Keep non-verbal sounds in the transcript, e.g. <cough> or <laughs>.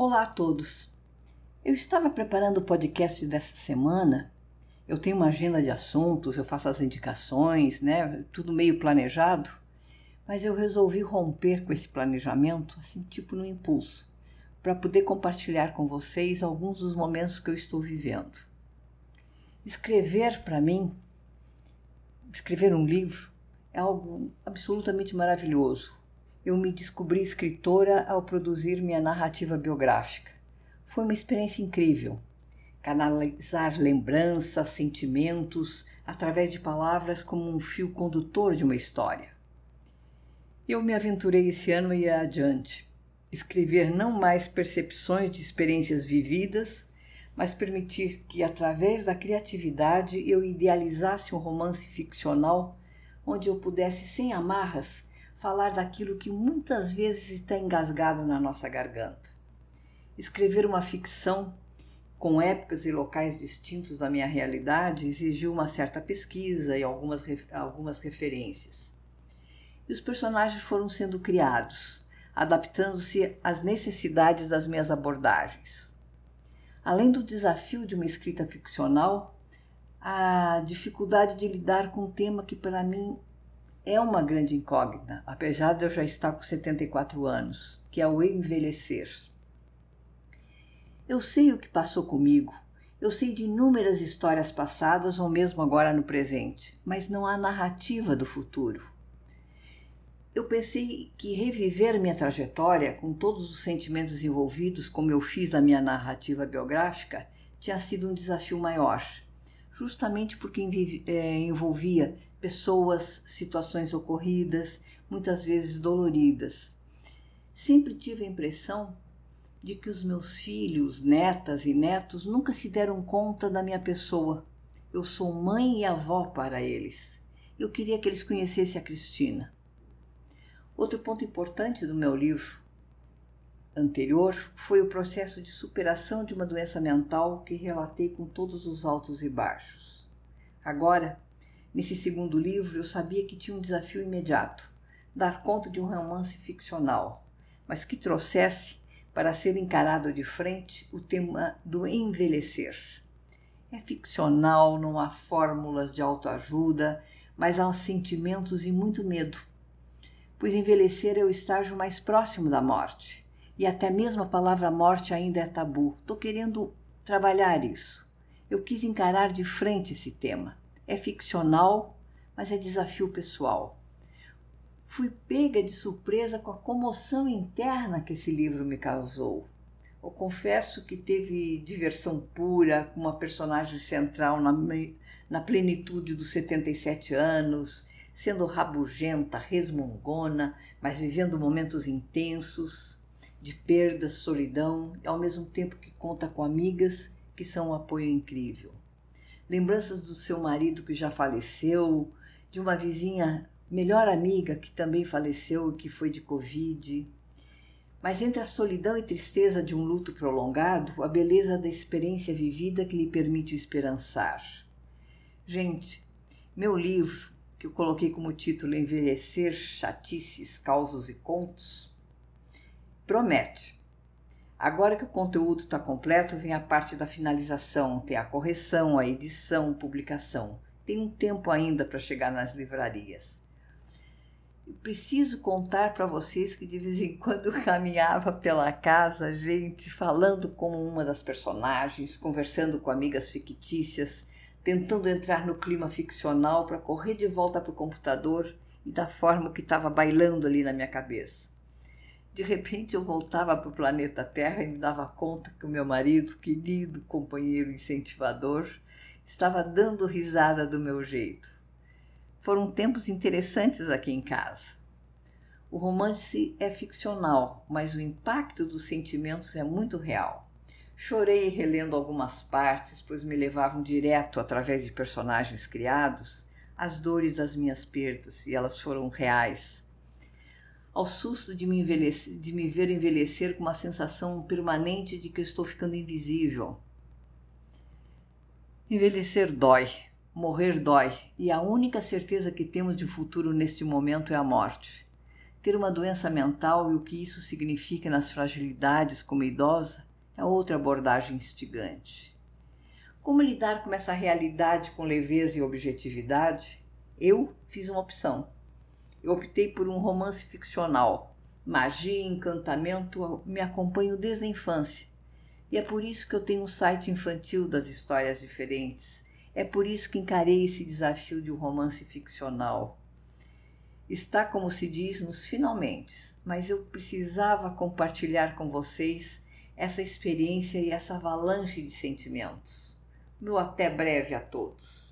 Olá a todos. Eu estava preparando o podcast dessa semana. Eu tenho uma agenda de assuntos, eu faço as indicações, né? Tudo meio planejado. Mas eu resolvi romper com esse planejamento, assim, tipo no impulso, para poder compartilhar com vocês alguns dos momentos que eu estou vivendo. Escrever para mim, escrever um livro, é algo absolutamente maravilhoso eu me descobri escritora ao produzir minha narrativa biográfica. Foi uma experiência incrível. Canalizar lembranças, sentimentos, através de palavras como um fio condutor de uma história. Eu me aventurei esse ano e adiante. Escrever não mais percepções de experiências vividas, mas permitir que, através da criatividade, eu idealizasse um romance ficcional onde eu pudesse, sem amarras, falar daquilo que muitas vezes está engasgado na nossa garganta. Escrever uma ficção com épocas e locais distintos da minha realidade exigiu uma certa pesquisa e algumas, algumas referências. E os personagens foram sendo criados, adaptando-se às necessidades das minhas abordagens. Além do desafio de uma escrita ficcional, a dificuldade de lidar com um tema que para mim é uma grande incógnita, apesar de eu já estar com 74 anos, que é o envelhecer. Eu sei o que passou comigo, eu sei de inúmeras histórias passadas ou mesmo agora no presente, mas não há narrativa do futuro. Eu pensei que reviver minha trajetória com todos os sentimentos envolvidos, como eu fiz na minha narrativa biográfica, tinha sido um desafio maior, justamente porque eh, envolvia pessoas, situações ocorridas, muitas vezes doloridas. Sempre tive a impressão de que os meus filhos, netas e netos nunca se deram conta da minha pessoa. Eu sou mãe e avó para eles. Eu queria que eles conhecessem a Cristina. Outro ponto importante do meu livro anterior foi o processo de superação de uma doença mental que relatei com todos os altos e baixos. Agora, Nesse segundo livro, eu sabia que tinha um desafio imediato: dar conta de um romance ficcional, mas que trouxesse para ser encarado de frente o tema do envelhecer. É ficcional, não há fórmulas de autoajuda, mas há sentimentos e muito medo. Pois envelhecer é o estágio mais próximo da morte. E até mesmo a palavra morte ainda é tabu. Estou querendo trabalhar isso. Eu quis encarar de frente esse tema. É ficcional, mas é desafio pessoal. Fui pega de surpresa com a comoção interna que esse livro me causou. Eu confesso que teve diversão pura com uma personagem central na, na plenitude dos 77 anos, sendo rabugenta, resmungona, mas vivendo momentos intensos de perda, solidão, ao mesmo tempo que conta com amigas que são um apoio incrível lembranças do seu marido que já faleceu, de uma vizinha melhor amiga que também faleceu e que foi de Covid. Mas entre a solidão e tristeza de um luto prolongado, a beleza da experiência vivida que lhe permite o esperançar. Gente, meu livro, que eu coloquei como título Envelhecer, Chatices, Causos e Contos, promete Agora que o conteúdo está completo, vem a parte da finalização, tem a correção, a edição, publicação. Tem um tempo ainda para chegar nas livrarias. Eu preciso contar para vocês que de vez em quando <laughs> caminhava pela casa, gente falando como uma das personagens, conversando com amigas fictícias, tentando entrar no clima ficcional para correr de volta para o computador e da forma que estava bailando ali na minha cabeça. De repente eu voltava para o planeta Terra e me dava conta que o meu marido, querido companheiro incentivador, estava dando risada do meu jeito. Foram tempos interessantes aqui em casa. O romance é ficcional, mas o impacto dos sentimentos é muito real. Chorei relendo algumas partes, pois me levavam direto, através de personagens criados, às dores das minhas perdas, e elas foram reais ao susto de me, de me ver envelhecer com uma sensação permanente de que estou ficando invisível. Envelhecer dói, morrer dói, e a única certeza que temos de futuro neste momento é a morte. Ter uma doença mental e o que isso significa nas fragilidades como idosa é outra abordagem instigante. Como lidar com essa realidade com leveza e objetividade? Eu fiz uma opção. Eu optei por um romance ficcional. Magia e encantamento me acompanham desde a infância. E é por isso que eu tenho um site infantil das histórias diferentes. É por isso que encarei esse desafio de um romance ficcional. Está, como se diz, nos finalmente, mas eu precisava compartilhar com vocês essa experiência e essa avalanche de sentimentos. Meu até breve a todos.